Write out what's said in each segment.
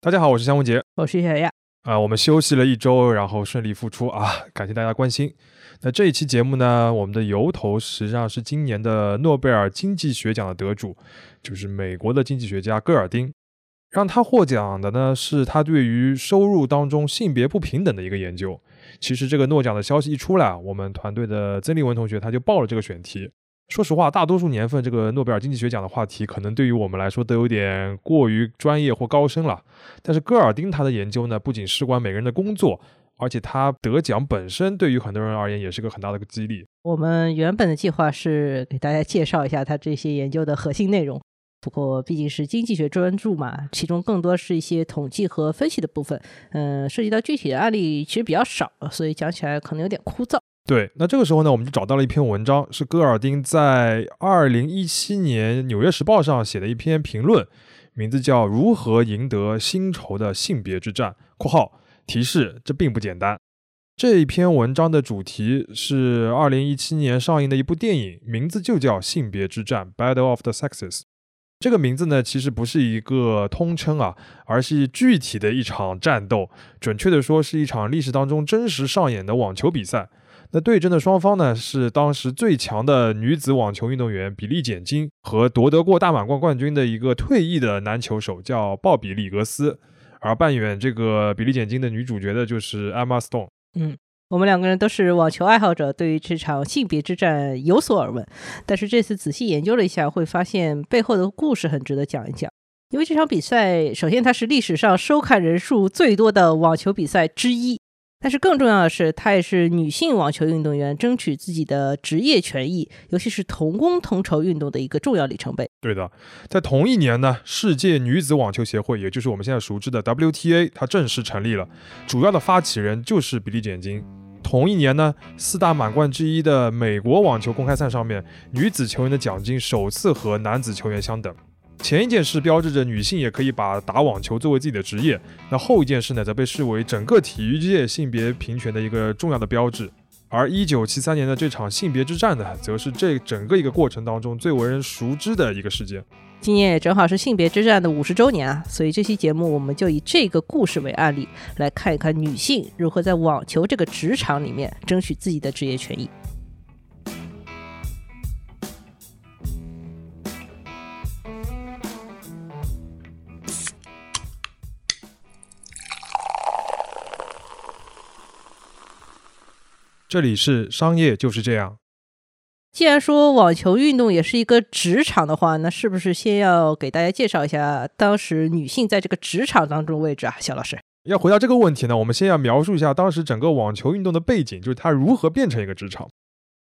大家好，我是香文杰。我是小亚。啊、我们休息了一周，然后顺利复出啊，感谢大家关心。那这一期节目呢，我们的由头实际上是今年的诺贝尔经济学奖的得主，就是美国的经济学家戈尔丁。让他获奖的呢，是他对于收入当中性别不平等的一个研究。其实这个诺奖的消息一出来啊，我们团队的曾立文同学他就报了这个选题。说实话，大多数年份这个诺贝尔经济学奖的话题，可能对于我们来说都有点过于专业或高深了。但是戈尔丁他的研究呢，不仅事关每个人的工作，而且他得奖本身对于很多人而言也是个很大的个激励。我们原本的计划是给大家介绍一下他这些研究的核心内容，不过毕竟是经济学专著嘛，其中更多是一些统计和分析的部分，嗯，涉及到具体的案例其实比较少，所以讲起来可能有点枯燥。对，那这个时候呢，我们就找到了一篇文章，是戈尔丁在二零一七年《纽约时报》上写的一篇评论，名字叫《如何赢得薪酬的性别之战》（括号提示：这并不简单）。这一篇文章的主题是二零一七年上映的一部电影，名字就叫《性别之战》（Battle of the Sexes）。这个名字呢，其实不是一个通称啊，而是具体的一场战斗，准确的说是一场历史当中真实上演的网球比赛。那对阵的双方呢，是当时最强的女子网球运动员比利简金和夺得过大满贯冠军的一个退役的男球手叫鲍比里格斯，而扮演这个比利简金的女主角的就是 Emma Stone。嗯，我们两个人都是网球爱好者，对于这场性别之战有所耳闻。但是这次仔细研究了一下，会发现背后的故事很值得讲一讲。因为这场比赛，首先它是历史上收看人数最多的网球比赛之一。但是更重要的是，她也是女性网球运动员争取自己的职业权益，尤其是同工同酬运动的一个重要里程碑。对的，在同一年呢，世界女子网球协会，也就是我们现在熟知的 WTA，它正式成立了，主要的发起人就是比利简金。同一年呢，四大满贯之一的美国网球公开赛上面，女子球员的奖金首次和男子球员相等。前一件事标志着女性也可以把打网球作为自己的职业，那后一件事呢，则被视为整个体育界性别平权的一个重要的标志。而一九七三年的这场性别之战呢，则是这整个一个过程当中最为人熟知的一个事件。今年也正好是性别之战的五十周年啊，所以这期节目我们就以这个故事为案例，来看一看女性如何在网球这个职场里面争取自己的职业权益。这里是商业就是这样。既然说网球运动也是一个职场的话，那是不是先要给大家介绍一下当时女性在这个职场当中的位置啊？肖老师，要回答这个问题呢，我们先要描述一下当时整个网球运动的背景，就是它如何变成一个职场。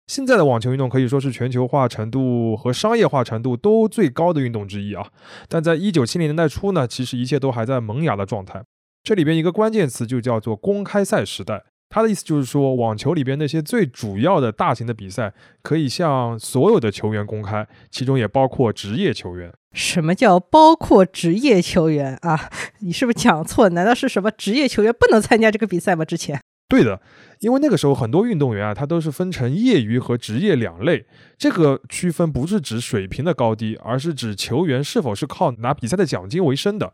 现在的网球运动可以说是全球化程度和商业化程度都最高的运动之一啊。但在一九七零年代初呢，其实一切都还在萌芽的状态。这里边一个关键词就叫做公开赛时代。他的意思就是说，网球里边那些最主要的大型的比赛，可以向所有的球员公开，其中也包括职业球员。什么叫包括职业球员啊？你是不是讲错？难道是什么职业球员不能参加这个比赛吗？之前？对的，因为那个时候很多运动员啊，他都是分成业余和职业两类。这个区分不是指水平的高低，而是指球员是否是靠拿比赛的奖金为生的。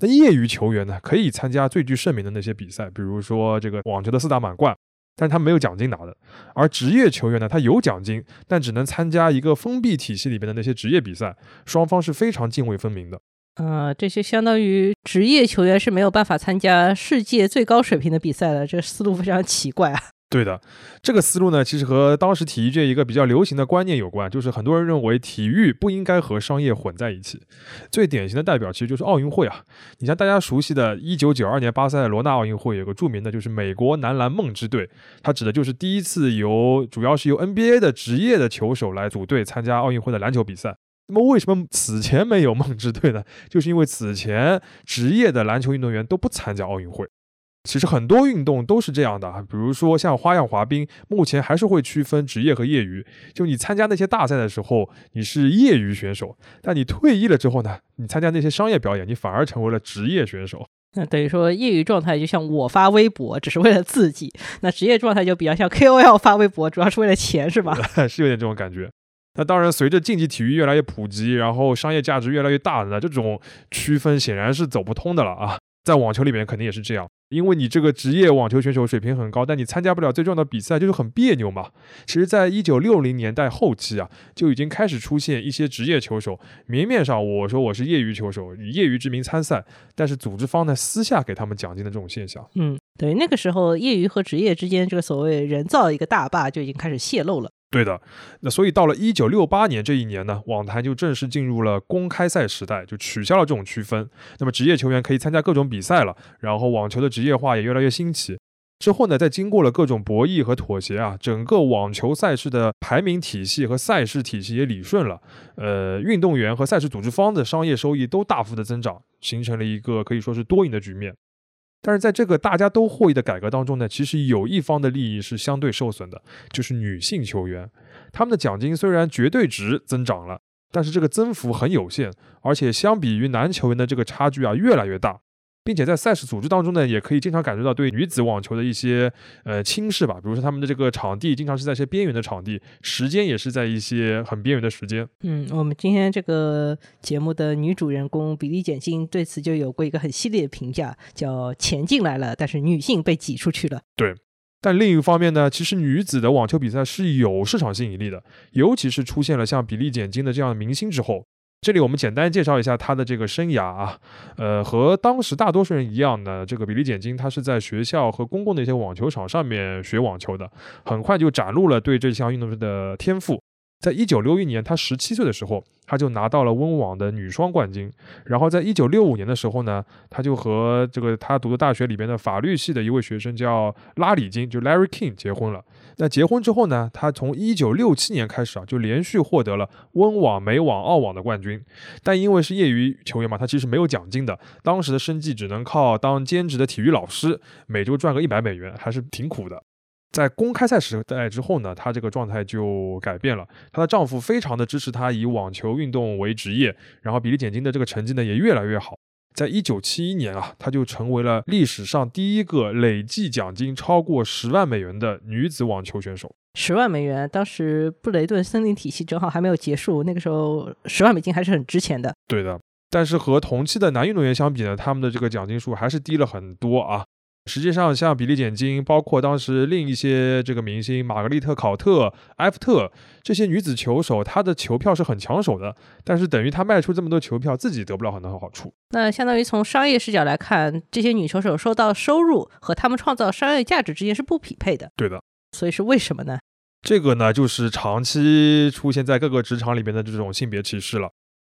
那业余球员呢，可以参加最具盛名的那些比赛，比如说这个网球的四大满贯，但是他没有奖金拿的。而职业球员呢，他有奖金，但只能参加一个封闭体系里边的那些职业比赛，双方是非常泾渭分明的。呃，这些相当于职业球员是没有办法参加世界最高水平的比赛的，这思路非常奇怪啊。对的，这个思路呢，其实和当时体育界一个比较流行的观念有关，就是很多人认为体育不应该和商业混在一起。最典型的代表其实就是奥运会啊，你像大家熟悉的1992年巴塞罗那奥运会，有个著名的就是美国男篮梦之队，它指的就是第一次由主要是由 NBA 的职业的球手来组队参加奥运会的篮球比赛。那么为什么此前没有梦之队呢？就是因为此前职业的篮球运动员都不参加奥运会。其实很多运动都是这样的，比如说像花样滑冰，目前还是会区分职业和业余。就你参加那些大赛的时候，你是业余选手；但你退役了之后呢，你参加那些商业表演，你反而成为了职业选手。那等于说，业余状态就像我发微博，只是为了自己；那职业状态就比较像 KOL 发微博，主要是为了钱，是吧？是有点这种感觉。那当然，随着竞技体育越来越普及，然后商业价值越来越大的这种区分显然是走不通的了啊。在网球里面肯定也是这样，因为你这个职业网球选手水平很高，但你参加不了最重要的比赛，就是很别扭嘛。其实，在一九六零年代后期啊，就已经开始出现一些职业球手，明面上我说我是业余球手，以业余之名参赛，但是组织方呢私下给他们奖金的这种现象。嗯，对，那个时候业余和职业之间这个所谓人造一个大坝就已经开始泄露了。对的，那所以到了一九六八年这一年呢，网坛就正式进入了公开赛时代，就取消了这种区分。那么职业球员可以参加各种比赛了，然后网球的职业化也越来越兴起。之后呢，在经过了各种博弈和妥协啊，整个网球赛事的排名体系和赛事体系也理顺了。呃，运动员和赛事组织方的商业收益都大幅的增长，形成了一个可以说是多赢的局面。但是在这个大家都获益的改革当中呢，其实有一方的利益是相对受损的，就是女性球员，她们的奖金虽然绝对值增长了，但是这个增幅很有限，而且相比于男球员的这个差距啊越来越大。并且在赛事组织当中呢，也可以经常感觉到对女子网球的一些呃轻视吧。比如说他们的这个场地经常是在一些边缘的场地，时间也是在一些很边缘的时间。嗯，我们今天这个节目的女主人公比利简金对此就有过一个很犀利的评价，叫钱进来了，但是女性被挤出去了。对，但另一方面呢，其实女子的网球比赛是有市场吸引力的，尤其是出现了像比利简金的这样的明星之后。这里我们简单介绍一下他的这个生涯啊，呃，和当时大多数人一样呢，这个比利简金他是在学校和公共的一些网球场上面学网球的，很快就展露了对这项运动的天赋。在一九六一年，他十七岁的时候，他就拿到了温网的女双冠军。然后在一九六五年的时候呢，他就和这个他读的大学里边的法律系的一位学生叫拉里金，就 Larry King 结婚了。那结婚之后呢，他从一九六七年开始啊，就连续获得了温网、美网、澳网的冠军。但因为是业余球员嘛，他其实没有奖金的，当时的生计只能靠当兼职的体育老师，每周赚个一百美元，还是挺苦的。在公开赛时代之后呢，她这个状态就改变了。她的丈夫非常的支持她以网球运动为职业，然后比利简金的这个成绩呢也越来越好。在一九七一年啊，她就成为了历史上第一个累计奖金超过十万美元的女子网球选手。十万美元，当时布雷顿森林体系正好还没有结束，那个时候十万美金还是很值钱的。对的，但是和同期的男运动员相比呢，他们的这个奖金数还是低了很多啊。实际上，像比利简金，包括当时另一些这个明星玛格丽特·考特、埃夫特这些女子球手，她的球票是很抢手的。但是等于她卖出这么多球票，自己得不了很多好处。那相当于从商业视角来看，这些女球手收到收入和她们创造商业价值之间是不匹配的。对的。所以是为什么呢？这个呢，就是长期出现在各个职场里面的这种性别歧视了。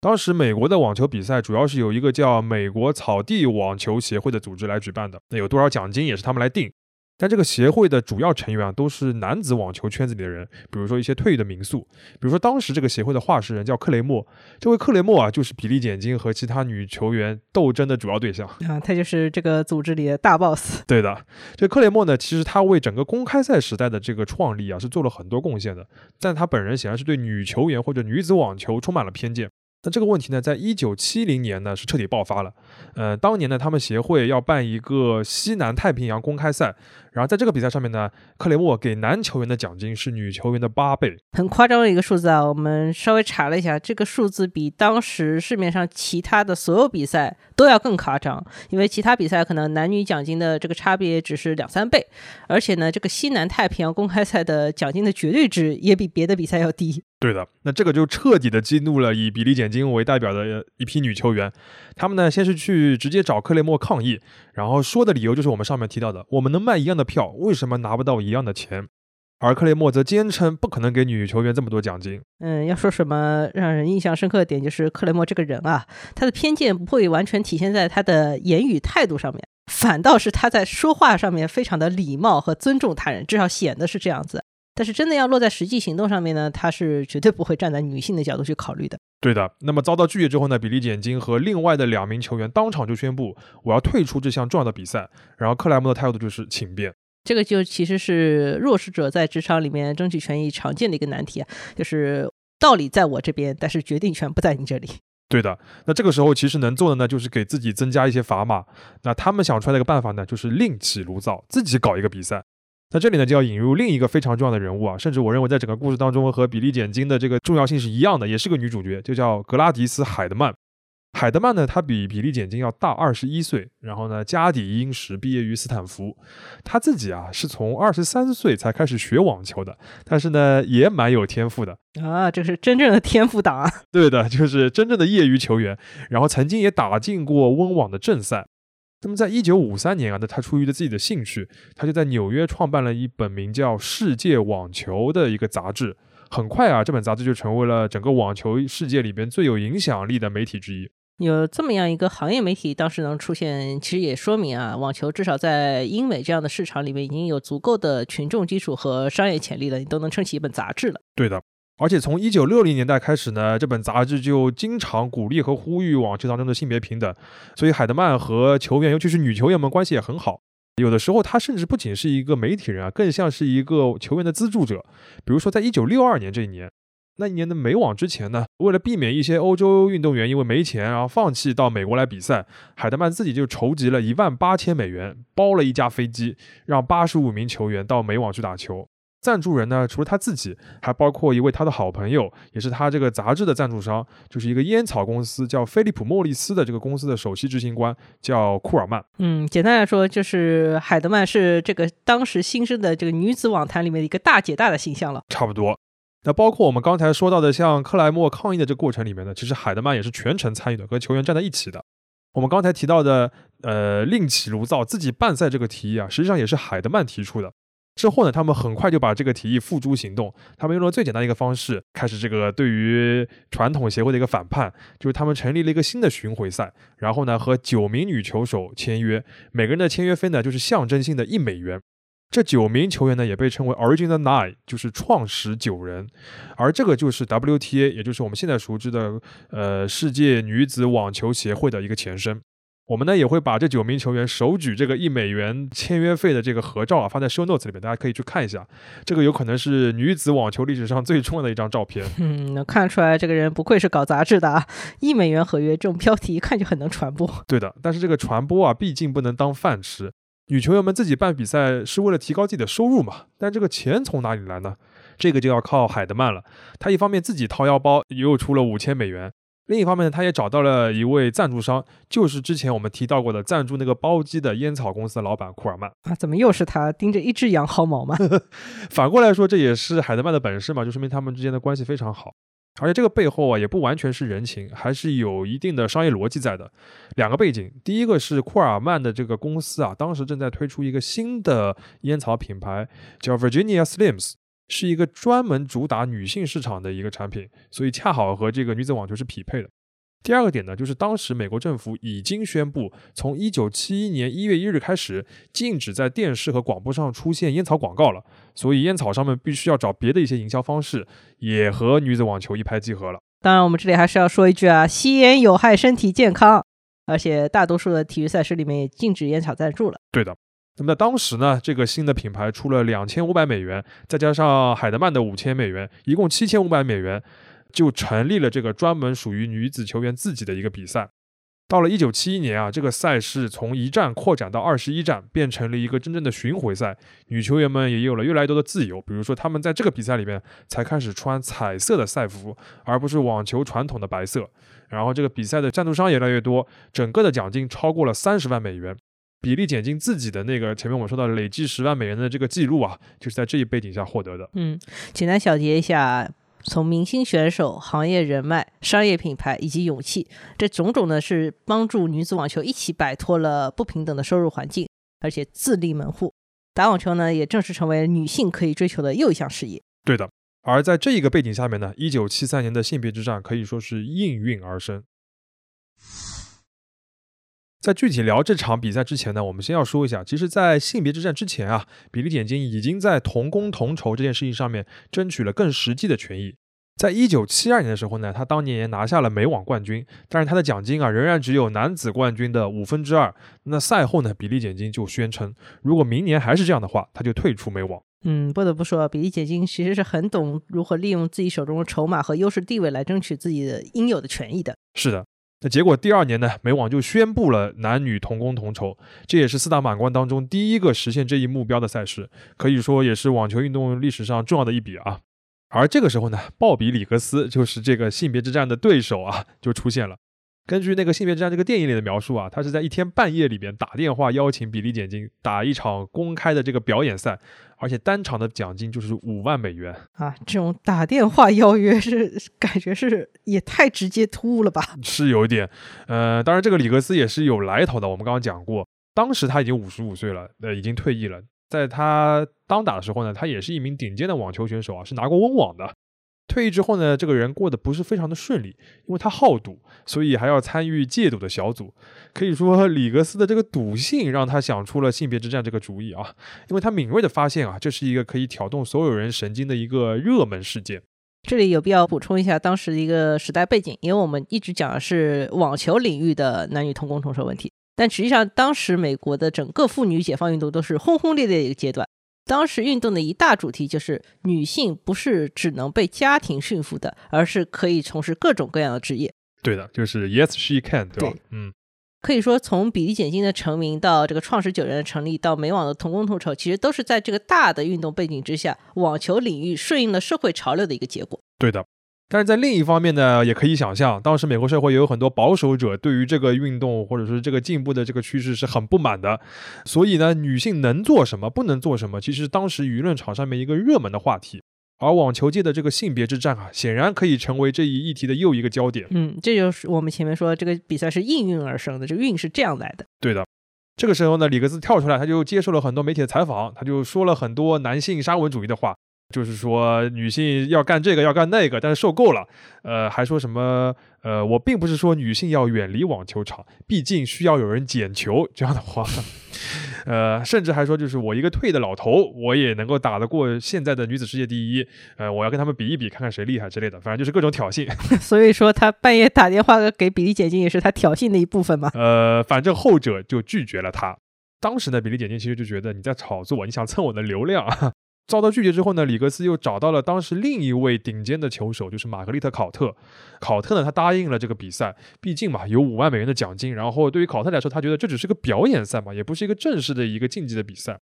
当时美国的网球比赛主要是由一个叫美国草地网球协会的组织来举办的，那有多少奖金也是他们来定。但这个协会的主要成员啊都是男子网球圈子里的人，比如说一些退役的名宿，比如说当时这个协会的话事人叫克雷默，这位克雷默啊就是比利简金和其他女球员斗争的主要对象啊，他就是这个组织里的大 boss。对的，这克雷默呢，其实他为整个公开赛时代的这个创立啊是做了很多贡献的，但他本人显然是对女球员或者女子网球充满了偏见。那这个问题呢，在一九七零年呢是彻底爆发了。呃，当年呢，他们协会要办一个西南太平洋公开赛。然后在这个比赛上面呢，克雷默给男球员的奖金是女球员的八倍，很夸张的一个数字啊！我们稍微查了一下，这个数字比当时市面上其他的所有比赛都要更夸张，因为其他比赛可能男女奖金的这个差别只是两三倍，而且呢，这个西南太平洋公开赛的奖金的绝对值也比别的比赛要低。对的，那这个就彻底的激怒了以比利简金为代表的一批女球员，他们呢先是去直接找克雷默抗议，然后说的理由就是我们上面提到的，我们能卖一样的。票为什么拿不到一样的钱？而克雷默则坚称不可能给女球员这么多奖金。嗯，要说什么让人印象深刻的点，就是克雷默这个人啊，他的偏见不会完全体现在他的言语态度上面，反倒是他在说话上面非常的礼貌和尊重他人，至少显得是这样子。但是真的要落在实际行动上面呢，他是绝对不会站在女性的角度去考虑的。对的。那么遭到拒绝之后呢，比利简金和另外的两名球员当场就宣布我要退出这项重要的比赛。然后克莱姆的态度就是请便。这个就其实是弱势者在职场里面争取权益常见的一个难题啊，就是道理在我这边，但是决定权不在你这里。对的，那这个时候其实能做的呢，就是给自己增加一些砝码。那他们想出来的一个办法呢，就是另起炉灶，自己搞一个比赛。那这里呢，就要引入另一个非常重要的人物啊，甚至我认为在整个故事当中和比利简金的这个重要性是一样的，也是个女主角，就叫格拉迪斯·海德曼。海海德曼呢，她比比利简金要大二十一岁，然后呢，家底殷实，毕业于斯坦福。她自己啊，是从二十三岁才开始学网球的，但是呢，也蛮有天赋的啊，这是真正的天赋党啊！对的，就是真正的业余球员，然后曾经也打进过温网的正赛。那么，在一九五三年啊，那他出于了自己的兴趣，他就在纽约创办了一本名叫《世界网球》的一个杂志。很快啊，这本杂志就成为了整个网球世界里边最有影响力的媒体之一。有这么样一个行业媒体当时能出现，其实也说明啊，网球至少在英美这样的市场里面已经有足够的群众基础和商业潜力了，你都能撑起一本杂志了。对的，而且从一九六零年代开始呢，这本杂志就经常鼓励和呼吁网球当中的性别平等，所以海德曼和球员，尤其是女球员们关系也很好。有的时候，他甚至不仅是一个媒体人啊，更像是一个球员的资助者。比如说，在一九六二年这一年，那一年的美网之前呢，为了避免一些欧洲运动员因为没钱然后放弃到美国来比赛，海德曼自己就筹集了一万八千美元，包了一架飞机，让八十五名球员到美网去打球。赞助人呢，除了他自己，还包括一位他的好朋友，也是他这个杂志的赞助商，就是一个烟草公司，叫菲利普莫利斯的这个公司的首席执行官，叫库尔曼。嗯，简单来说，就是海德曼是这个当时新生的这个女子网坛里面的一个大姐大的形象了。差不多。那包括我们刚才说到的，像克莱默抗议的这个过程里面呢，其实海德曼也是全程参与的，和球员站在一起的。我们刚才提到的，呃，另起炉灶自己办赛这个提议啊，实际上也是海德曼提出的。之后呢，他们很快就把这个提议付诸行动。他们用了最简单的一个方式，开始这个对于传统协会的一个反叛，就是他们成立了一个新的巡回赛，然后呢和九名女球手签约，每个人的签约费呢就是象征性的一美元。这九名球员呢也被称为 Original Nine，就是创始九人。而这个就是 WTA，也就是我们现在熟知的呃世界女子网球协会的一个前身。我们呢也会把这九名球员手举这个一美元签约费的这个合照啊发在 show notes 里面，大家可以去看一下。这个有可能是女子网球历史上最重要的一张照片。嗯，能看出来这个人不愧是搞杂志的啊！一美元合约这种标题一看就很能传播。对的，但是这个传播啊，毕竟不能当饭吃。女球员们自己办比赛是为了提高自己的收入嘛，但这个钱从哪里来呢？这个就要靠海德曼了。他一方面自己掏腰包，又出了五千美元。另一方面呢，他也找到了一位赞助商，就是之前我们提到过的赞助那个包机的烟草公司的老板库尔曼啊。怎么又是他盯着一只羊薅毛吗？反过来说，这也是海德曼的本事嘛，就说明他们之间的关系非常好。而且这个背后啊，也不完全是人情，还是有一定的商业逻辑在的。两个背景，第一个是库尔曼的这个公司啊，当时正在推出一个新的烟草品牌，叫 Virginia Slims。是一个专门主打女性市场的一个产品，所以恰好和这个女子网球是匹配的。第二个点呢，就是当时美国政府已经宣布，从一九七一年一月一日开始，禁止在电视和广播上出现烟草广告了。所以烟草上面必须要找别的一些营销方式，也和女子网球一拍即合了。当然，我们这里还是要说一句啊，吸烟有害身体健康，而且大多数的体育赛事里面也禁止烟草赞助了。对的。那么在当时呢，这个新的品牌出了两千五百美元，再加上海德曼的五千美元，一共七千五百美元，就成立了这个专门属于女子球员自己的一个比赛。到了一九七一年啊，这个赛事从一站扩展到二十一站，变成了一个真正的巡回赛。女球员们也有了越来越多的自由，比如说她们在这个比赛里面才开始穿彩色的赛服，而不是网球传统的白色。然后这个比赛的赞助商也越来越多，整个的奖金超过了三十万美元。比例减进自己的那个前面我们说到累计十万美元的这个记录啊，就是在这一背景下获得的。嗯，简单小结一下，从明星选手、行业人脉、商业品牌以及勇气，这种种呢是帮助女子网球一起摆脱了不平等的收入环境，而且自立门户。打网球呢，也正式成为女性可以追求的又一项事业。对的。而在这一个背景下面呢，一九七三年的性别之战可以说是应运而生。在具体聊这场比赛之前呢，我们先要说一下，其实，在性别之战之前啊，比利简金已经在同工同酬这件事情上面争取了更实际的权益。在一九七二年的时候呢，他当年也拿下了美网冠军，但是他的奖金啊，仍然只有男子冠军的五分之二。那赛后呢，比利简金就宣称，如果明年还是这样的话，他就退出美网。嗯，不得不说，比利简金其实是很懂如何利用自己手中的筹码和优势地位来争取自己的应有的权益的。是的。那结果第二年呢，美网就宣布了男女同工同酬，这也是四大满贯当中第一个实现这一目标的赛事，可以说也是网球运动历史上重要的一笔啊。而这个时候呢，鲍比里格斯就是这个性别之战的对手啊，就出现了。根据那个性别之战这个电影里的描述啊，他是在一天半夜里边打电话邀请比利简金打一场公开的这个表演赛，而且单场的奖金就是五万美元啊！这种打电话邀约是感觉是也太直接突兀了吧？是有一点，呃，当然这个里格斯也是有来头的。我们刚刚讲过，当时他已经五十五岁了，呃，已经退役了。在他当打的时候呢，他也是一名顶尖的网球选手啊，是拿过温网的。退役之后呢，这个人过得不是非常的顺利，因为他好赌，所以还要参与戒赌的小组。可以说，里格斯的这个赌性让他想出了性别之战这个主意啊，因为他敏锐的发现啊，这是一个可以挑动所有人神经的一个热门事件。这里有必要补充一下当时的一个时代背景，因为我们一直讲的是网球领域的男女同工同酬问题，但实际上当时美国的整个妇女解放运动都是轰轰烈烈的一个阶段。当时运动的一大主题就是女性不是只能被家庭驯服的，而是可以从事各种各样的职业。对的，就是 Yes she can，对吧？嗯，可以说从比利简金的成名到这个创始九人的成立，到美网的同工同酬，其实都是在这个大的运动背景之下，网球领域顺应了社会潮流的一个结果。对的。但是在另一方面呢，也可以想象，当时美国社会也有很多保守者对于这个运动或者说这个进步的这个趋势是很不满的。所以呢，女性能做什么，不能做什么，其实当时舆论场上面一个热门的话题。而网球界的这个性别之战啊，显然可以成为这一议题的又一个焦点。嗯，这就是我们前面说这个比赛是应运而生的，这个运是这样来的。对的。这个时候呢，里格斯跳出来，他就接受了很多媒体的采访，他就说了很多男性沙文主义的话。就是说，女性要干这个，要干那个，但是受够了。呃，还说什么？呃，我并不是说女性要远离网球场，毕竟需要有人捡球这样的话。呃，甚至还说，就是我一个退的老头，我也能够打得过现在的女子世界第一。呃，我要跟他们比一比，看看谁厉害之类的。反正就是各种挑衅。所以说，他半夜打电话给比利简金，也是他挑衅的一部分嘛。呃，反正后者就拒绝了他。当时呢，比利简金其实就觉得你在炒作，你想蹭我的流量。遭到拒绝之后呢，里格斯又找到了当时另一位顶尖的球手，就是玛格丽特·考特。考特呢，他答应了这个比赛，毕竟嘛有五万美元的奖金。然后对于考特来说，他觉得这只是个表演赛嘛，也不是一个正式的一个竞技的比赛。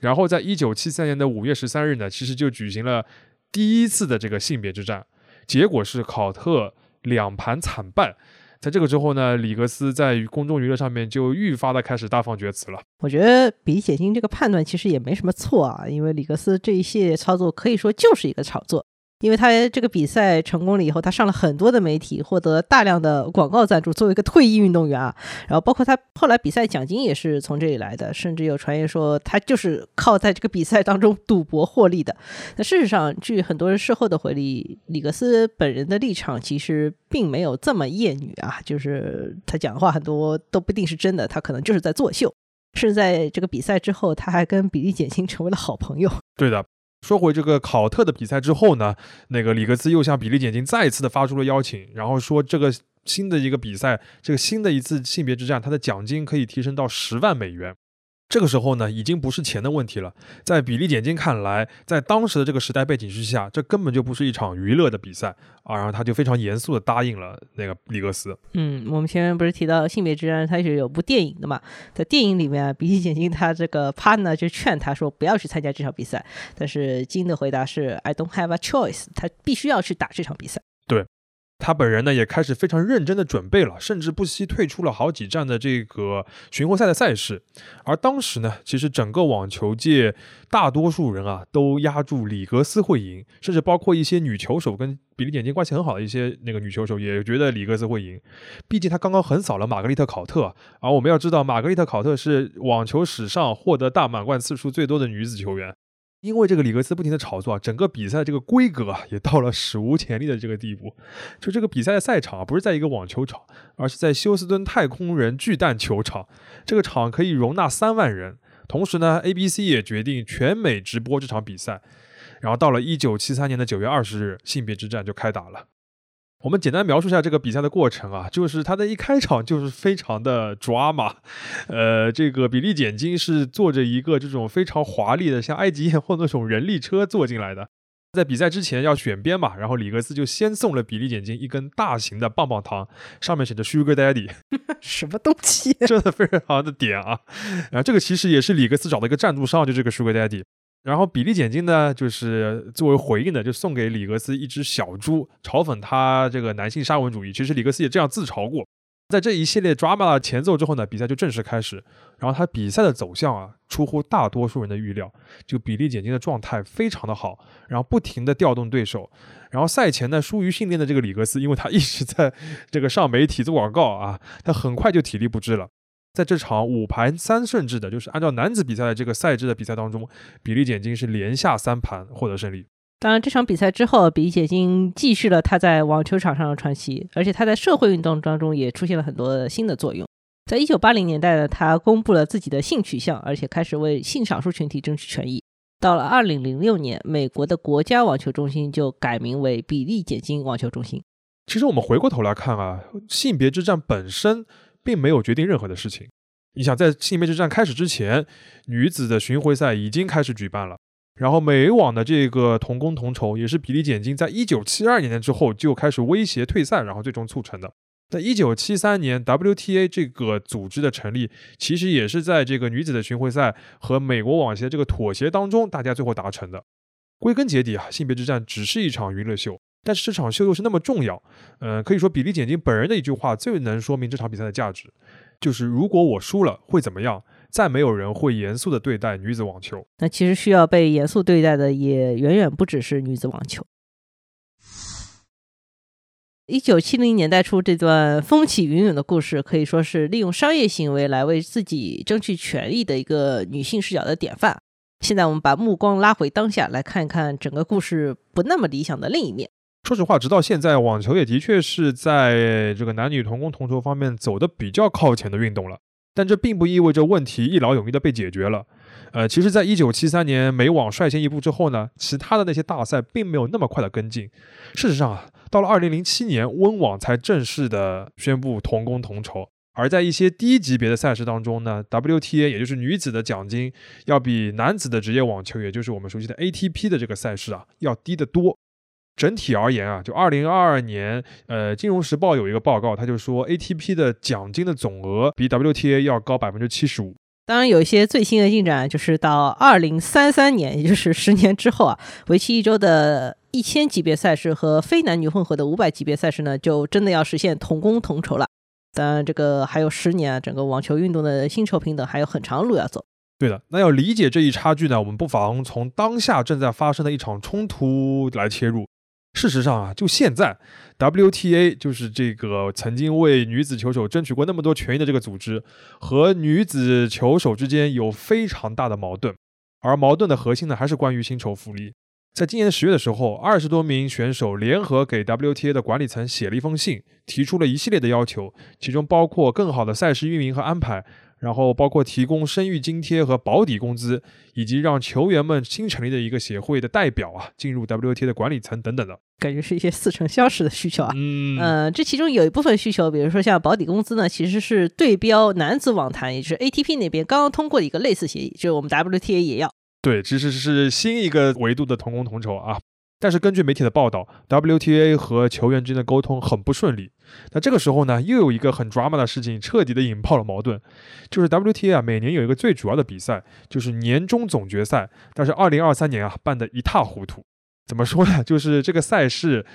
然后在一九七三年的五月十三日呢，其实就举行了第一次的这个性别之战，结果是考特两盘惨败。在这个之后呢，里格斯在公众娱乐上面就愈发的开始大放厥词了。我觉得比解禁这个判断其实也没什么错啊，因为里格斯这一系列操作可以说就是一个炒作。因为他这个比赛成功了以后，他上了很多的媒体，获得大量的广告赞助。作为一个退役运动员啊，然后包括他后来比赛奖金也是从这里来的，甚至有传言说他就是靠在这个比赛当中赌博获利的。那事实上，据很多人事后的回忆，里格斯本人的立场其实并没有这么厌女啊，就是他讲的话很多都不一定是真的，他可能就是在作秀。甚至在这个比赛之后，他还跟比利简辛成为了好朋友。对的。说回这个考特的比赛之后呢，那个里格斯又向比利简金再一次的发出了邀请，然后说这个新的一个比赛，这个新的一次性别之战，它的奖金可以提升到十万美元。这个时候呢，已经不是钱的问题了。在比利简金看来，在当时的这个时代背景之下，这根本就不是一场娱乐的比赛啊。然后他就非常严肃的答应了那个里格斯。嗯，我们前面不是提到性别之战，它是有部电影的嘛？在电影里面啊，比利简金他这个 partner 就劝他说不要去参加这场比赛，但是金的回答是 I don't have a choice，他必须要去打这场比赛。他本人呢也开始非常认真的准备了，甚至不惜退出了好几站的这个巡回赛的赛事。而当时呢，其实整个网球界大多数人啊都压住里格斯会赢，甚至包括一些女球手跟比利简金关系很好的一些那个女球手也觉得里格斯会赢。毕竟他刚刚横扫了玛格丽特考特，而我们要知道，玛格丽特考特是网球史上获得大满贯次数最多的女子球员。因为这个里格斯不停的炒作啊，整个比赛这个规格啊也到了史无前例的这个地步。就这个比赛的赛场啊，不是在一个网球场，而是在休斯敦太空人巨蛋球场。这个场可以容纳三万人。同时呢，ABC 也决定全美直播这场比赛。然后到了一九七三年的九月二十日，性别之战就开打了。我们简单描述一下这个比赛的过程啊，就是他的一开场就是非常的抓马，呃，这个比利简金是坐着一个这种非常华丽的像埃及艳后那种人力车坐进来的，在比赛之前要选边嘛，然后里格斯就先送了比利简金一根大型的棒棒糖，上面写着 Sugar Daddy，什么东西？真的非常的点啊，然后这个其实也是里格斯找的一个赞助商，就这个 Sugar Daddy。然后比利简金呢，就是作为回应的，就送给里格斯一只小猪，嘲讽他这个男性沙文主义。其实里格斯也这样自嘲过。在这一系列 drama 的前奏之后呢，比赛就正式开始。然后他比赛的走向啊，出乎大多数人的预料。就比利简金的状态非常的好，然后不停的调动对手。然后赛前呢，疏于训练的这个里格斯，因为他一直在这个上媒体做广告啊，他很快就体力不支了。在这场五盘三胜制的，就是按照男子比赛的这个赛制的比赛当中，比利简金是连下三盘获得胜利。当然，这场比赛之后，比利简金继续了他在网球场上的传奇，而且他在社会运动当中也出现了很多新的作用。在一九八零年代呢，他公布了自己的性取向，而且开始为性少数群体争取权益。到了二零零六年，美国的国家网球中心就改名为比利简金网球中心。其实我们回过头来看啊，性别之战本身并没有决定任何的事情。你想，在性别之战开始之前，女子的巡回赛已经开始举办了。然后美网的这个同工同酬，也是比利简金在一九七二年之后就开始威胁退赛，然后最终促成的。在一九七三年，WTA 这个组织的成立，其实也是在这个女子的巡回赛和美国网协这个妥协当中，大家最后达成的。归根结底啊，性别之战只是一场娱乐秀，但是这场秀又是那么重要。嗯，可以说比利简金本人的一句话最能说明这场比赛的价值，就是如果我输了会怎么样？再没有人会严肃的对待女子网球。那其实需要被严肃对待的也远远不只是女子网球。一九七零年代初这段风起云涌的故事，可以说是利用商业行为来为自己争取权益的一个女性视角的典范。现在我们把目光拉回当下，来看一看整个故事不那么理想的另一面。说实话，直到现在，网球也的确是在这个男女同工同酬方面走的比较靠前的运动了。但这并不意味着问题一劳永逸的被解决了。呃，其实，在一九七三年美网率先一步之后呢，其他的那些大赛并没有那么快的跟进。事实上啊，到了二零零七年，温网才正式的宣布同工同酬。而在一些低级别的赛事当中呢，WTA 也就是女子的奖金要比男子的职业网球，也就是我们熟悉的 ATP 的这个赛事啊，要低得多。整体而言啊，就二零二二年，呃，《金融时报》有一个报告，他就说 ATP 的奖金的总额比 WTA 要高百分之七十五。当然，有一些最新的进展，就是到二零三三年，也就是十年之后啊，为期一周的一千级别赛事和非男女混合的五百级别赛事呢，就真的要实现同工同酬了。当然，这个还有十年啊，整个网球运动的薪酬平等还有很长路要走。对的，那要理解这一差距呢，我们不妨从当下正在发生的一场冲突来切入。事实上啊，就现在，WTA 就是这个曾经为女子球手争取过那么多权益的这个组织，和女子球手之间有非常大的矛盾，而矛盾的核心呢，还是关于薪酬福利。在今年十月的时候，二十多名选手联合给 WTA 的管理层写了一封信，提出了一系列的要求，其中包括更好的赛事运营和安排。然后包括提供生育津贴和保底工资，以及让球员们新成立的一个协会的代表啊进入 WTA 的管理层等等的，感觉是一些似曾相识的需求啊。嗯，呃，这其中有一部分需求，比如说像保底工资呢，其实是对标男子网坛，也就是 ATP 那边刚刚通过的一个类似协议，就是我们 WTA 也要。对，其实是新一个维度的同工同酬啊。但是根据媒体的报道，WTA 和球员之间的沟通很不顺利。那这个时候呢，又有一个很 drama 的事情彻底的引爆了矛盾，就是 WTA 啊，每年有一个最主要的比赛，就是年终总决赛。但是2023年啊，办得一塌糊涂。怎么说呢？就是这个赛事，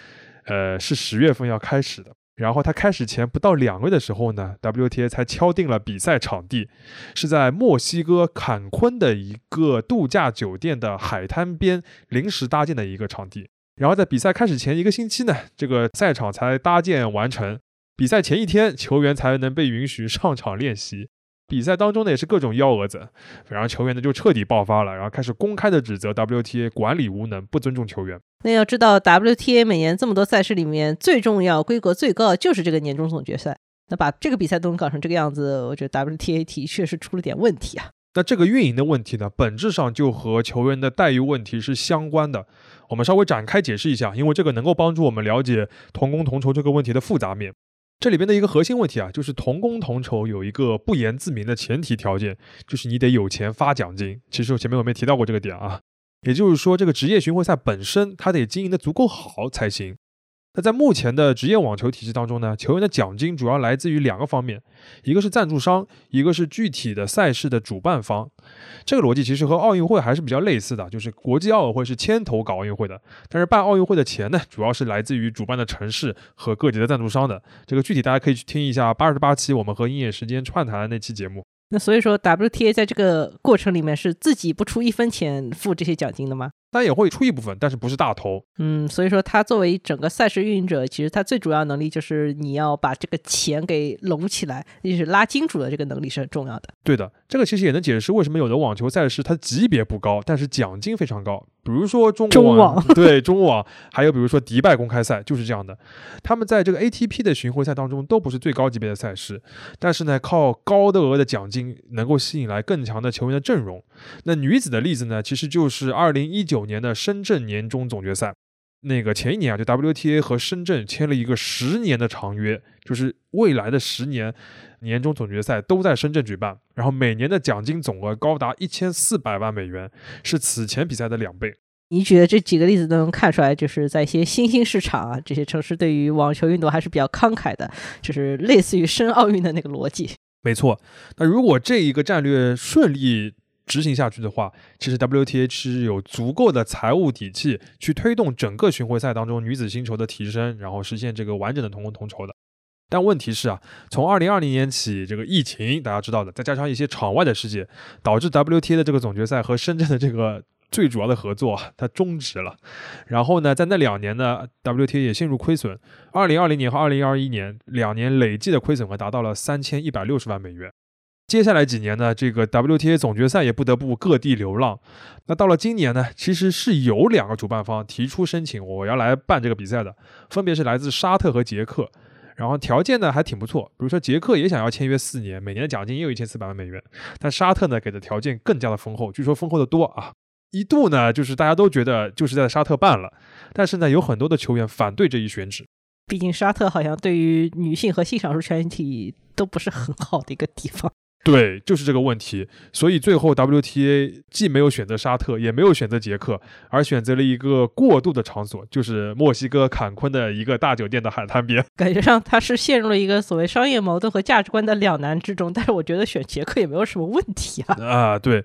呃，是十月份要开始的。然后他开始前不到两个月的时候呢，WTA 才敲定了比赛场地，是在墨西哥坎昆的一个度假酒店的海滩边临时搭建的一个场地。然后在比赛开始前一个星期呢，这个赛场才搭建完成。比赛前一天，球员才能被允许上场练习。比赛当中呢，也是各种幺蛾子，然后球员呢就彻底爆发了，然后开始公开的指责 WTA 管理无能，不尊重球员。那要知道，WTA 每年这么多赛事里面，最重要、规格最高就是这个年终总决赛。那把这个比赛都能搞成这个样子，我觉得 WTA 的确是出了点问题啊。那这个运营的问题呢，本质上就和球员的待遇问题是相关的。我们稍微展开解释一下，因为这个能够帮助我们了解同工同酬这个问题的复杂面。这里边的一个核心问题啊，就是同工同酬有一个不言自明的前提条件，就是你得有钱发奖金。其实我前面我没提到过这个点啊，也就是说，这个职业巡回赛本身它得经营的足够好才行。那在目前的职业网球体系当中呢，球员的奖金主要来自于两个方面，一个是赞助商，一个是具体的赛事的主办方。这个逻辑其实和奥运会还是比较类似的，就是国际奥委会是牵头搞奥运会的，但是办奥运会的钱呢，主要是来自于主办的城市和各级的赞助商的。这个具体大家可以去听一下八十八期我们和鹰眼时间串台的那期节目。那所以说，WTA 在这个过程里面是自己不出一分钱付这些奖金的吗？但也会出一部分，但是不是大头。嗯，所以说他作为整个赛事运营者，其实他最主要能力就是你要把这个钱给拢起来，就是拉金主的这个能力是很重要的。对的，这个其实也能解释为什么有的网球赛事它级别不高，但是奖金非常高。比如说中中网，对中网，还有比如说迪拜公开赛就是这样的。他们在这个 ATP 的巡回赛当中都不是最高级别的赛事，但是呢，靠高的额的奖金能够吸引来更强的球员的阵容。那女子的例子呢，其实就是二零一九年的深圳年终总决赛。那个前一年啊，就 WTA 和深圳签了一个十年的长约，就是未来的十年年终总决赛都在深圳举办，然后每年的奖金总额高达一千四百万美元，是此前比赛的两倍。你举的这几个例子都能看出来，就是在一些新兴市场啊，这些城市对于网球运动还是比较慷慨的，就是类似于申奥运的那个逻辑。没错，那如果这一个战略顺利。执行下去的话，其实 WTA 是有足够的财务底气去推动整个巡回赛当中女子薪酬的提升，然后实现这个完整的同工同酬的。但问题是啊，从二零二零年起，这个疫情大家知道的，再加上一些场外的事件，导致 WTA 的这个总决赛和深圳的这个最主要的合作 它终止了。然后呢，在那两年呢，WTA 也陷入亏损。二零二零年和二零二一年两年累计的亏损额达到了三千一百六十万美元。接下来几年呢，这个 WTA 总决赛也不得不各地流浪。那到了今年呢，其实是有两个主办方提出申请，我要来办这个比赛的，分别是来自沙特和捷克。然后条件呢还挺不错，比如说捷克也想要签约四年，每年的奖金也有一千四百万美元。但沙特呢给的条件更加的丰厚，据说丰厚的多啊。一度呢就是大家都觉得就是在沙特办了，但是呢有很多的球员反对这一选址，毕竟沙特好像对于女性和性少数群体都不是很好的一个地方。对，就是这个问题，所以最后 WTA 既没有选择沙特，也没有选择捷克，而选择了一个过渡的场所，就是墨西哥坎昆的一个大酒店的海滩边。感觉上他是陷入了一个所谓商业矛盾和价值观的两难之中，但是我觉得选捷克也没有什么问题啊。啊，对，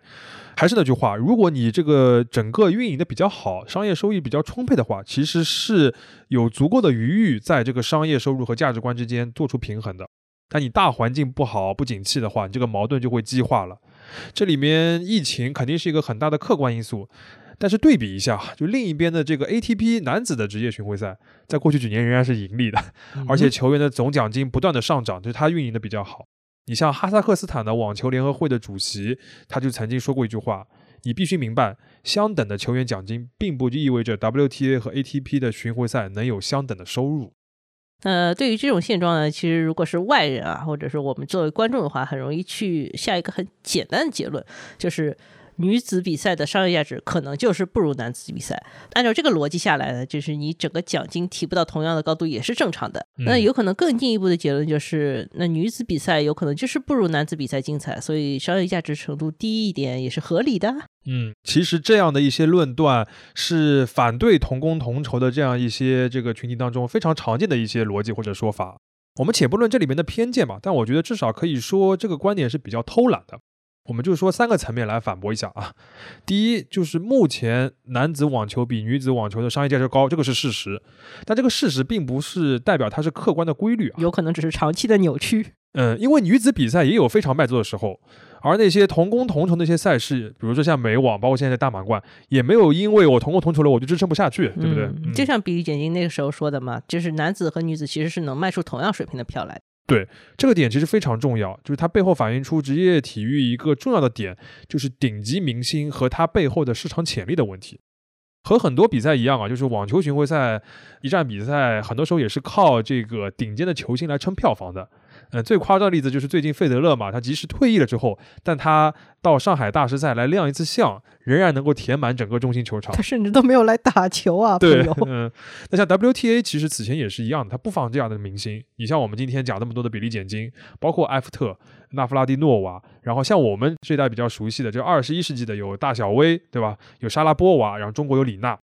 还是那句话，如果你这个整个运营的比较好，商业收益比较充沛的话，其实是有足够的余裕在这个商业收入和价值观之间做出平衡的。但你大环境不好、不景气的话，你这个矛盾就会激化了。这里面疫情肯定是一个很大的客观因素，但是对比一下，就另一边的这个 ATP 男子的职业巡回赛，在过去几年仍然是盈利的，而且球员的总奖金不断的上涨，就是他运营的比较好。你像哈萨克斯坦的网球联合会的主席，他就曾经说过一句话：你必须明白，相等的球员奖金，并不意味着 WTA 和 ATP 的巡回赛能有相等的收入。呃，对于这种现状呢，其实如果是外人啊，或者是我们作为观众的话，很容易去下一个很简单的结论，就是。女子比赛的商业价值可能就是不如男子比赛。按照这个逻辑下来呢，就是你整个奖金提不到同样的高度也是正常的。那有可能更进一步的结论就是，那女子比赛有可能就是不如男子比赛精彩，所以商业价值程度低一点也是合理的。嗯，其实这样的一些论断是反对同工同酬的这样一些这个群体当中非常常见的一些逻辑或者说法。我们且不论这里面的偏见吧，但我觉得至少可以说这个观点是比较偷懒的。我们就说三个层面来反驳一下啊。第一，就是目前男子网球比女子网球的商业价值高，这个是事实。但这个事实并不是代表它是客观的规律啊，有可能只是长期的扭曲。嗯，因为女子比赛也有非常卖座的时候，而那些同工同酬那些赛事，比如说像美网，包括现在的大满贯，也没有因为我同工同酬了我就支撑不下去，对不对？就像比利简金那个时候说的嘛，就是男子和女子其实是能卖出同样水平的票来。对这个点其实非常重要，就是它背后反映出职业体育一个重要的点，就是顶级明星和它背后的市场潜力的问题。和很多比赛一样啊，就是网球巡回赛一站比赛，很多时候也是靠这个顶尖的球星来撑票房的。嗯，最夸张的例子就是最近费德勒嘛，他即使退役了之后，但他到上海大师赛来亮一次相，仍然能够填满整个中心球场。他甚至都没有来打球啊，对，嗯，那像 WTA 其实此前也是一样的，他不妨这样的明星。你像我们今天讲那么多的比利简金，包括埃弗特、纳夫拉蒂诺娃，然后像我们这代比较熟悉的，就二十一世纪的有大小威，对吧？有莎拉波娃，然后中国有李娜。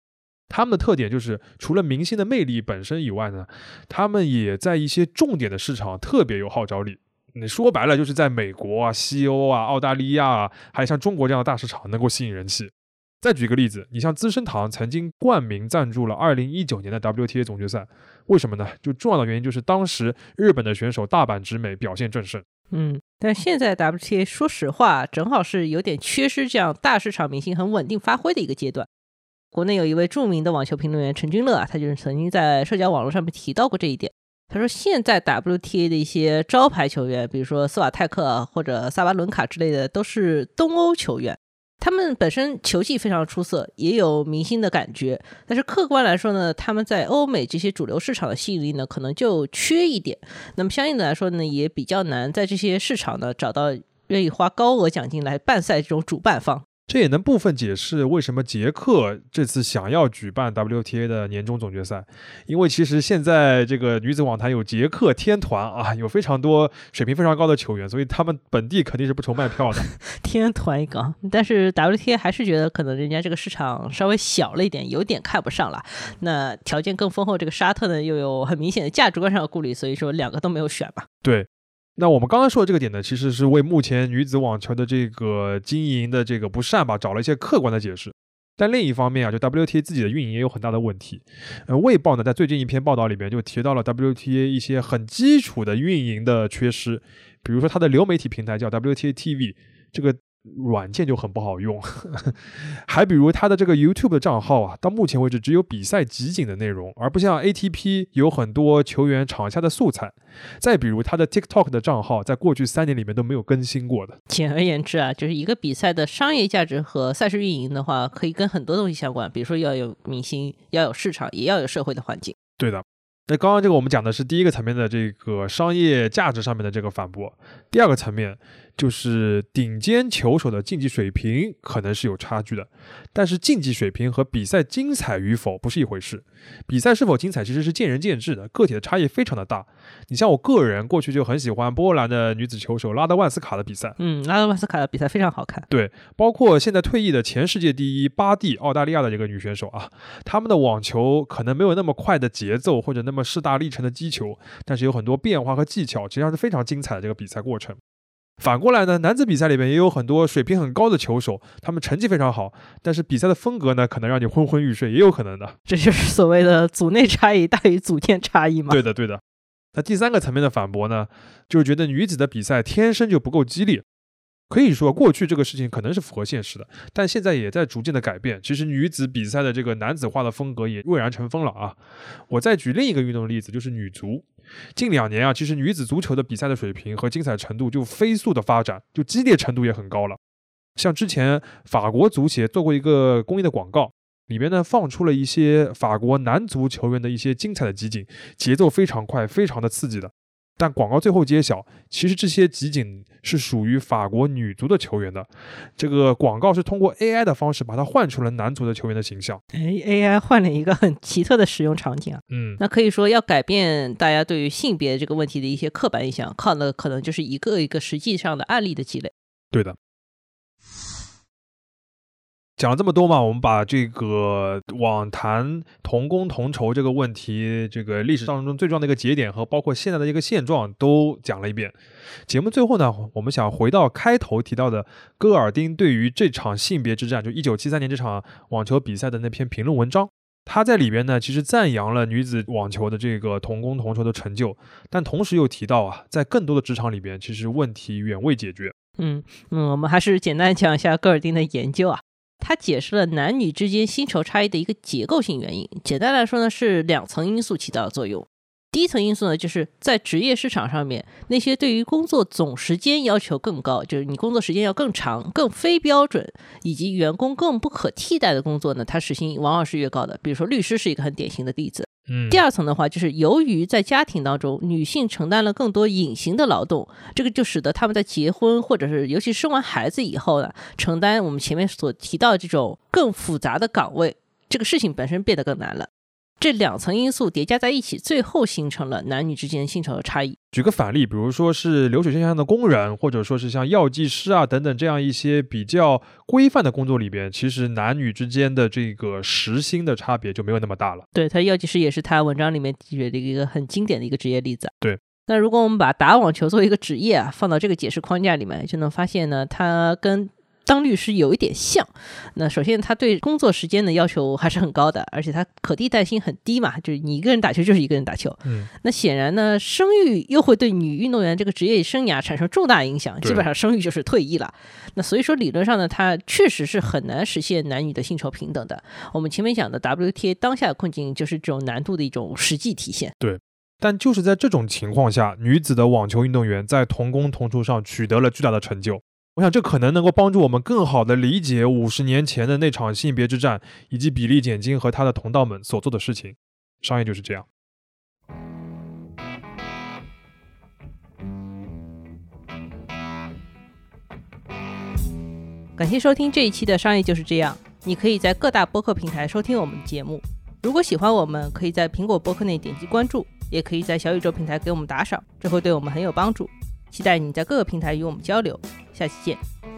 他们的特点就是除了明星的魅力本身以外呢，他们也在一些重点的市场特别有号召力。你说白了就是在美国啊、西欧啊、澳大利亚啊，还有像中国这样的大市场能够吸引人气。再举个例子，你像资生堂曾经冠名赞助了2019年的 WTA 总决赛，为什么呢？就重要的原因就是当时日本的选手大阪直美表现正盛。嗯，但现在 WTA 说实话，正好是有点缺失这样大市场明星很稳定发挥的一个阶段。国内有一位著名的网球评论员陈君乐啊，他就是曾经在社交网络上面提到过这一点。他说，现在 WTA 的一些招牌球员，比如说斯瓦泰克或者萨巴伦卡之类的，都是东欧球员。他们本身球技非常出色，也有明星的感觉，但是客观来说呢，他们在欧美这些主流市场的吸引力呢，可能就缺一点。那么相应的来说呢，也比较难在这些市场呢找到愿意花高额奖金来办赛这种主办方。这也能部分解释为什么捷克这次想要举办 WTA 的年终总决赛，因为其实现在这个女子网坛有捷克天团啊，有非常多水平非常高的球员，所以他们本地肯定是不愁卖票的。天团一个，但是 WTA 还是觉得可能人家这个市场稍微小了一点，有点看不上了。那条件更丰厚，这个沙特呢又有很明显的价值观上的顾虑，所以说两个都没有选吧。对。那我们刚刚说的这个点呢，其实是为目前女子网球的这个经营的这个不善吧，找了一些客观的解释。但另一方面啊，就 WTA 自己的运营也有很大的问题。呃，卫报呢在最近一篇报道里面就提到了 WTA 一些很基础的运营的缺失，比如说它的流媒体平台叫 WTA TV，这个。软件就很不好用，还比如他的这个 YouTube 的账号啊，到目前为止只有比赛集锦的内容，而不像 ATP 有很多球员场下的素材。再比如他的 TikTok 的账号，在过去三年里面都没有更新过的。简而言之啊，就是一个比赛的商业价值和赛事运营的话，可以跟很多东西相关，比如说要有明星，要有市场，也要有社会的环境。对的。那刚刚这个我们讲的是第一个层面的这个商业价值上面的这个反驳，第二个层面。就是顶尖球手的竞技水平可能是有差距的，但是竞技水平和比赛精彩与否不是一回事。比赛是否精彩其实是见仁见智的，个体的差异非常的大。你像我个人过去就很喜欢波兰的女子球手拉德万斯卡的比赛，嗯，拉德万斯卡的比赛非常好看。对，包括现在退役的前世界第一巴蒂，澳大利亚的这个女选手啊，他们的网球可能没有那么快的节奏或者那么势大力沉的击球，但是有很多变化和技巧，实际上是非常精彩的这个比赛过程。反过来呢，男子比赛里面也有很多水平很高的球手，他们成绩非常好，但是比赛的风格呢，可能让你昏昏欲睡，也有可能的。这就是所谓的组内差异大于组间差异嘛？对的，对的。那第三个层面的反驳呢，就是觉得女子的比赛天生就不够激烈。可以说，过去这个事情可能是符合现实的，但现在也在逐渐的改变。其实女子比赛的这个男子化的风格也蔚然成风了啊！我再举另一个运动的例子，就是女足。近两年啊，其实女子足球的比赛的水平和精彩程度就飞速的发展，就激烈程度也很高了。像之前法国足协做过一个公益的广告，里面呢放出了一些法国男足球员的一些精彩的集锦，节奏非常快，非常的刺激的。但广告最后揭晓，其实这些集锦是属于法国女足的球员的。这个广告是通过 AI 的方式把它换出了男足的球员的形象。哎，AI 换了一个很奇特的使用场景啊。嗯，那可以说要改变大家对于性别这个问题的一些刻板印象，靠的可能就是一个一个实际上的案例的积累。对的。讲了这么多嘛，我们把这个网坛同工同酬这个问题，这个历史当中最重要的一个节点和包括现在的一个现状都讲了一遍。节目最后呢，我们想回到开头提到的戈尔丁对于这场性别之战，就一九七三年这场网球比赛的那篇评论文章。他在里边呢，其实赞扬了女子网球的这个同工同酬的成就，但同时又提到啊，在更多的职场里边，其实问题远未解决。嗯嗯，我们还是简单讲一下戈尔丁的研究啊。他解释了男女之间薪酬差异的一个结构性原因。简单来说呢，是两层因素起到的作用。第一层因素呢，就是在职业市场上面，那些对于工作总时间要求更高，就是你工作时间要更长、更非标准，以及员工更不可替代的工作呢，它实行往往是越高的。比如说律师是一个很典型的例子。第二层的话，就是由于在家庭当中，女性承担了更多隐形的劳动，这个就使得他们在结婚或者是尤其生完孩子以后呢，承担我们前面所提到这种更复杂的岗位，这个事情本身变得更难了。这两层因素叠加在一起，最后形成了男女之间薪酬的差异。举个反例，比如说是流水线上的工人，或者说是像药剂师啊等等这样一些比较规范的工作里边，其实男女之间的这个时薪的差别就没有那么大了。对他，药剂师也是他文章里面举的一个很经典的一个职业例子。对。那如果我们把打网球作为一个职业啊，放到这个解释框架里面，就能发现呢，它跟当律师有一点像。那首先，他对工作时间的要求还是很高的，而且他可替代性很低嘛，就是你一个人打球就是一个人打球。嗯，那显然呢，生育又会对女运动员这个职业生涯产生重大影响，基本上生育就是退役了。那所以说，理论上呢，它确实是很难实现男女的薪酬平等的。我们前面讲的 WTA 当下的困境就是这种难度的一种实际体现。对。但就是在这种情况下，女子的网球运动员在同工同酬上取得了巨大的成就。我想这可能能够帮助我们更好的理解五十年前的那场性别之战，以及比利·简金和他的同道们所做的事情。商业就是这样。感谢收听这一期的《商业就是这样》，你可以在各大播客平台收听我们的节目。如果喜欢我们，可以在苹果播客内点击关注。也可以在小宇宙平台给我们打赏，这会对我们很有帮助。期待你在各个平台与我们交流，下期见。